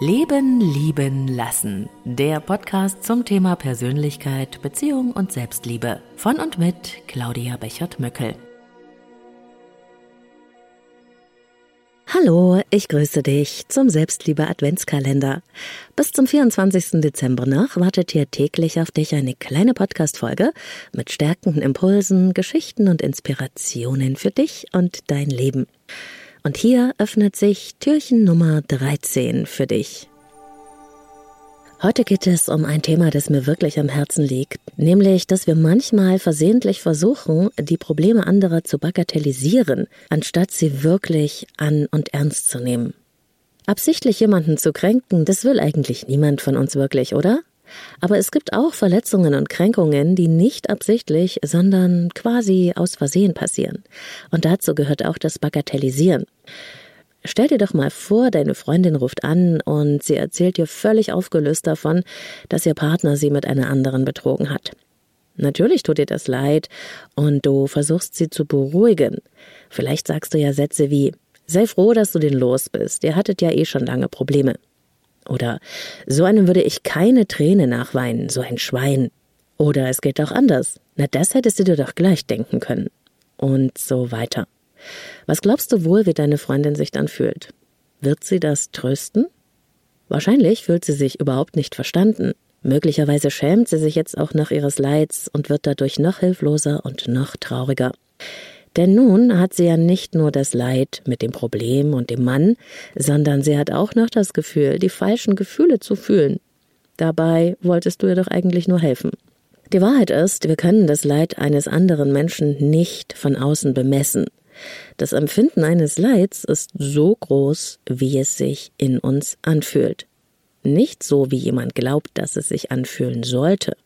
Leben, Lieben, Lassen. Der Podcast zum Thema Persönlichkeit, Beziehung und Selbstliebe. Von und mit Claudia Bechert-Möckel. Hallo, ich grüße dich zum Selbstliebe Adventskalender. Bis zum 24. Dezember nach wartet hier täglich auf dich eine kleine Podcast-Folge mit stärkenden Impulsen, Geschichten und Inspirationen für dich und dein Leben. Und hier öffnet sich Türchen Nummer 13 für dich. Heute geht es um ein Thema, das mir wirklich am Herzen liegt, nämlich, dass wir manchmal versehentlich versuchen, die Probleme anderer zu bagatellisieren, anstatt sie wirklich an und ernst zu nehmen. Absichtlich jemanden zu kränken, das will eigentlich niemand von uns wirklich, oder? Aber es gibt auch Verletzungen und Kränkungen, die nicht absichtlich, sondern quasi aus Versehen passieren. Und dazu gehört auch das Bagatellisieren. Stell dir doch mal vor, deine Freundin ruft an und sie erzählt dir völlig aufgelöst davon, dass ihr Partner sie mit einer anderen betrogen hat. Natürlich tut dir das leid und du versuchst sie zu beruhigen. Vielleicht sagst du ja Sätze wie Sei froh, dass du den los bist, ihr hattet ja eh schon lange Probleme. Oder so einem würde ich keine Träne nachweinen, so ein Schwein. Oder es geht auch anders. Na, das hättest du dir doch gleich denken können. Und so weiter. Was glaubst du wohl, wie deine Freundin sich dann fühlt? Wird sie das trösten? Wahrscheinlich fühlt sie sich überhaupt nicht verstanden. Möglicherweise schämt sie sich jetzt auch nach ihres Leids und wird dadurch noch hilfloser und noch trauriger. Denn nun hat sie ja nicht nur das Leid mit dem Problem und dem Mann, sondern sie hat auch noch das Gefühl, die falschen Gefühle zu fühlen. Dabei wolltest du ihr doch eigentlich nur helfen. Die Wahrheit ist, wir können das Leid eines anderen Menschen nicht von außen bemessen. Das Empfinden eines Leids ist so groß, wie es sich in uns anfühlt. Nicht so, wie jemand glaubt, dass es sich anfühlen sollte.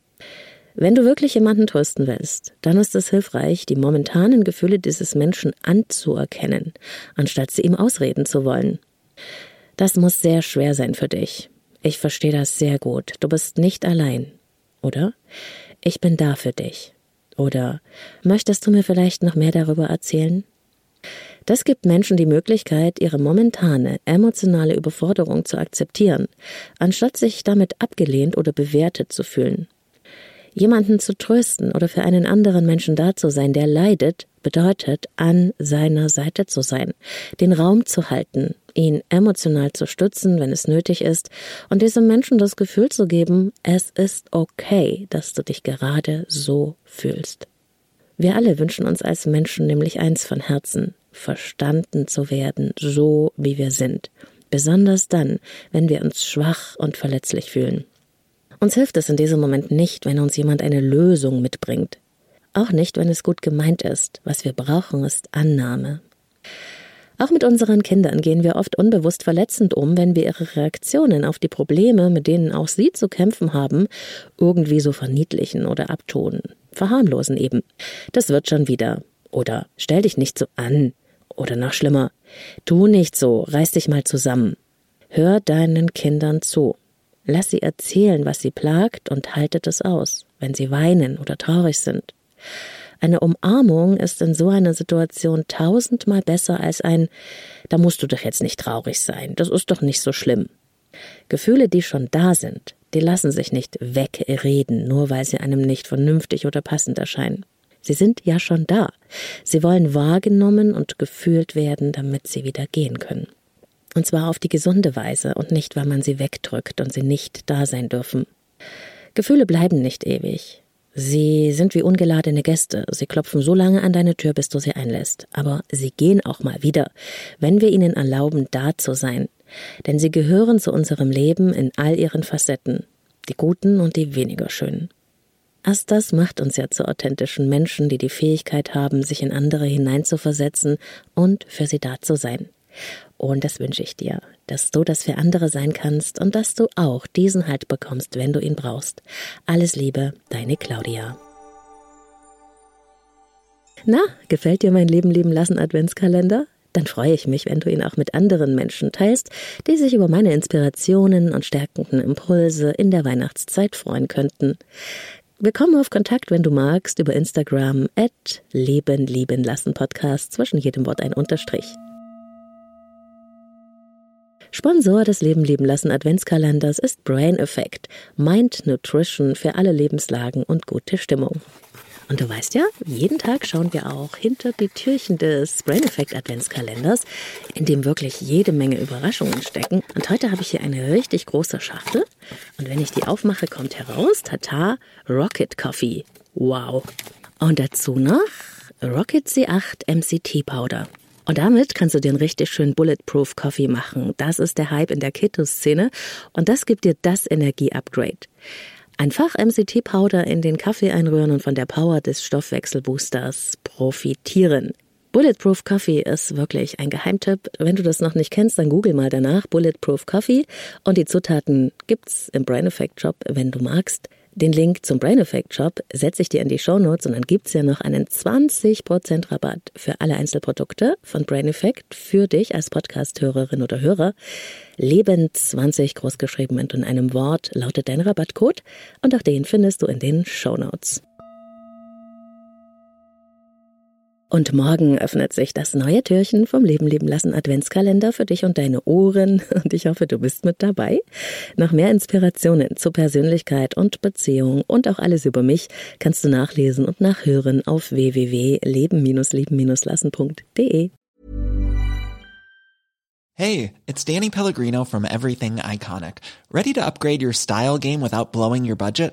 Wenn du wirklich jemanden trösten willst, dann ist es hilfreich, die momentanen Gefühle dieses Menschen anzuerkennen, anstatt sie ihm ausreden zu wollen. Das muss sehr schwer sein für dich. Ich verstehe das sehr gut. Du bist nicht allein. Oder? Ich bin da für dich. Oder möchtest du mir vielleicht noch mehr darüber erzählen? Das gibt Menschen die Möglichkeit, ihre momentane emotionale Überforderung zu akzeptieren, anstatt sich damit abgelehnt oder bewertet zu fühlen. Jemanden zu trösten oder für einen anderen Menschen da zu sein, der leidet, bedeutet, an seiner Seite zu sein, den Raum zu halten, ihn emotional zu stützen, wenn es nötig ist, und diesem Menschen das Gefühl zu geben, es ist okay, dass du dich gerade so fühlst. Wir alle wünschen uns als Menschen nämlich eins von Herzen, verstanden zu werden, so wie wir sind, besonders dann, wenn wir uns schwach und verletzlich fühlen. Uns hilft es in diesem Moment nicht, wenn uns jemand eine Lösung mitbringt. Auch nicht, wenn es gut gemeint ist. Was wir brauchen, ist Annahme. Auch mit unseren Kindern gehen wir oft unbewusst verletzend um, wenn wir ihre Reaktionen auf die Probleme, mit denen auch sie zu kämpfen haben, irgendwie so verniedlichen oder abtun, verharmlosen eben. Das wird schon wieder. Oder stell dich nicht so an. Oder noch schlimmer, tu nicht so, reiß dich mal zusammen. Hör deinen Kindern zu. Lass sie erzählen, was sie plagt und haltet es aus, wenn sie weinen oder traurig sind. Eine Umarmung ist in so einer Situation tausendmal besser als ein Da musst du doch jetzt nicht traurig sein, das ist doch nicht so schlimm. Gefühle, die schon da sind, die lassen sich nicht wegreden, nur weil sie einem nicht vernünftig oder passend erscheinen. Sie sind ja schon da. Sie wollen wahrgenommen und gefühlt werden, damit sie wieder gehen können. Und zwar auf die gesunde Weise und nicht, weil man sie wegdrückt und sie nicht da sein dürfen. Gefühle bleiben nicht ewig. Sie sind wie ungeladene Gäste. Sie klopfen so lange an deine Tür, bis du sie einlässt. Aber sie gehen auch mal wieder, wenn wir ihnen erlauben, da zu sein. Denn sie gehören zu unserem Leben in all ihren Facetten. Die guten und die weniger schönen. Erst das macht uns ja zu authentischen Menschen, die die Fähigkeit haben, sich in andere hineinzuversetzen und für sie da zu sein. Und das wünsche ich dir, dass du das für andere sein kannst und dass du auch diesen Halt bekommst, wenn du ihn brauchst. Alles Liebe, deine Claudia. Na, gefällt dir mein Leben leben lassen Adventskalender? Dann freue ich mich, wenn du ihn auch mit anderen Menschen teilst, die sich über meine Inspirationen und stärkenden Impulse in der Weihnachtszeit freuen könnten. Wir kommen auf Kontakt, wenn du magst, über Instagram at Leben lieben lassen Podcast, zwischen jedem Wort ein Unterstrich. Sponsor des Leben lieben lassen Adventskalenders ist Brain Effect, Mind Nutrition für alle Lebenslagen und gute Stimmung. Und du weißt ja, jeden Tag schauen wir auch hinter die Türchen des Brain Effect Adventskalenders, in dem wirklich jede Menge Überraschungen stecken. Und heute habe ich hier eine richtig große Schachtel. Und wenn ich die aufmache, kommt heraus, tata, Rocket Coffee. Wow. Und dazu noch Rocket C8 MCT Powder. Und damit kannst du dir einen richtig schönen Bulletproof Coffee machen. Das ist der Hype in der Keto-Szene und das gibt dir das Energie-Upgrade. Einfach MCT-Powder in den Kaffee einrühren und von der Power des Stoffwechselboosters profitieren. Bulletproof Coffee ist wirklich ein Geheimtipp. Wenn du das noch nicht kennst, dann google mal danach Bulletproof Coffee und die Zutaten gibt's im Brain Effect Shop, wenn du magst. Den Link zum Brain Effect Shop setze ich dir in die Show Notes und dann gibt's ja noch einen 20% Rabatt für alle Einzelprodukte von Brain Effect für dich als Podcast-Hörerin oder Hörer. Leben 20 großgeschrieben und in einem Wort lautet dein Rabattcode und auch den findest du in den Show Notes. Und morgen öffnet sich das neue Türchen vom Leben leben lassen Adventskalender für dich und deine Ohren. Und ich hoffe, du bist mit dabei. Noch mehr Inspirationen zu Persönlichkeit und Beziehung und auch alles über mich kannst du nachlesen und nachhören auf www.leben-leben-lassen.de. Hey, it's Danny Pellegrino from Everything Iconic. Ready to upgrade your style game without blowing your budget?